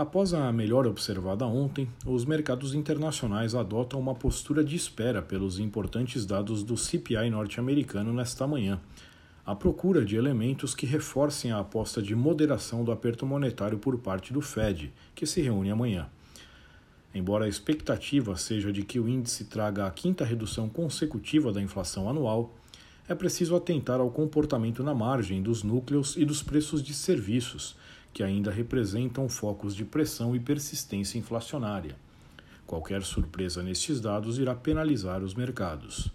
Após a melhora observada ontem, os mercados internacionais adotam uma postura de espera pelos importantes dados do CPI norte-americano nesta manhã, à procura de elementos que reforcem a aposta de moderação do aperto monetário por parte do Fed, que se reúne amanhã. Embora a expectativa seja de que o índice traga a quinta redução consecutiva da inflação anual, é preciso atentar ao comportamento na margem dos núcleos e dos preços de serviços que ainda representam focos de pressão e persistência inflacionária. Qualquer surpresa nestes dados irá penalizar os mercados.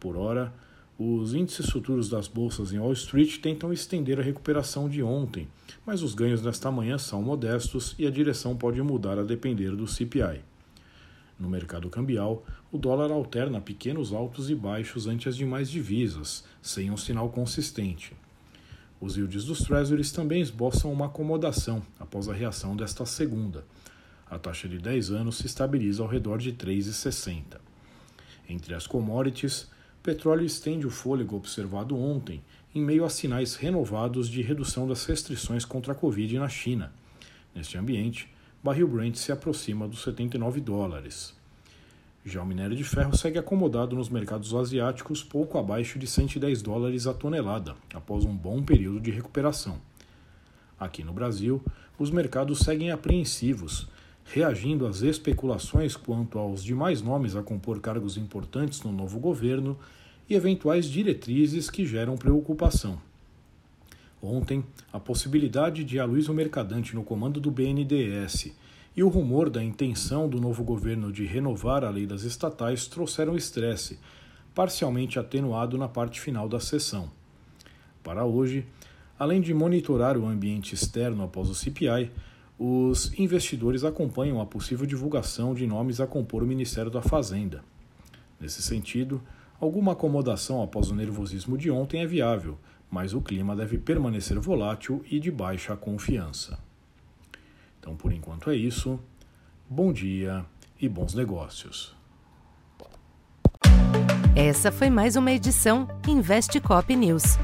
Por ora, os índices futuros das bolsas em Wall Street tentam estender a recuperação de ontem, mas os ganhos desta manhã são modestos e a direção pode mudar a depender do CPI. No mercado cambial, o dólar alterna pequenos altos e baixos ante as demais divisas, sem um sinal consistente. Os yields dos Treasuries também esboçam uma acomodação após a reação desta segunda. A taxa de 10 anos se estabiliza ao redor de 3,60. Entre as commodities, petróleo estende o fôlego observado ontem, em meio a sinais renovados de redução das restrições contra a Covid na China. Neste ambiente, barril Brent se aproxima dos 79 dólares. Já o minério de ferro segue acomodado nos mercados asiáticos, pouco abaixo de 110 dólares a tonelada, após um bom período de recuperação. Aqui no Brasil, os mercados seguem apreensivos, reagindo às especulações quanto aos demais nomes a compor cargos importantes no novo governo e eventuais diretrizes que geram preocupação. Ontem, a possibilidade de Aloysio Mercadante no comando do BNDES e o rumor da intenção do novo governo de renovar a lei das estatais trouxeram estresse, parcialmente atenuado na parte final da sessão. Para hoje, além de monitorar o ambiente externo após o CPI, os investidores acompanham a possível divulgação de nomes a compor o Ministério da Fazenda. Nesse sentido, alguma acomodação após o nervosismo de ontem é viável, mas o clima deve permanecer volátil e de baixa confiança. Então, por enquanto é isso. Bom dia e bons negócios. Essa foi mais uma edição Investe Cop News.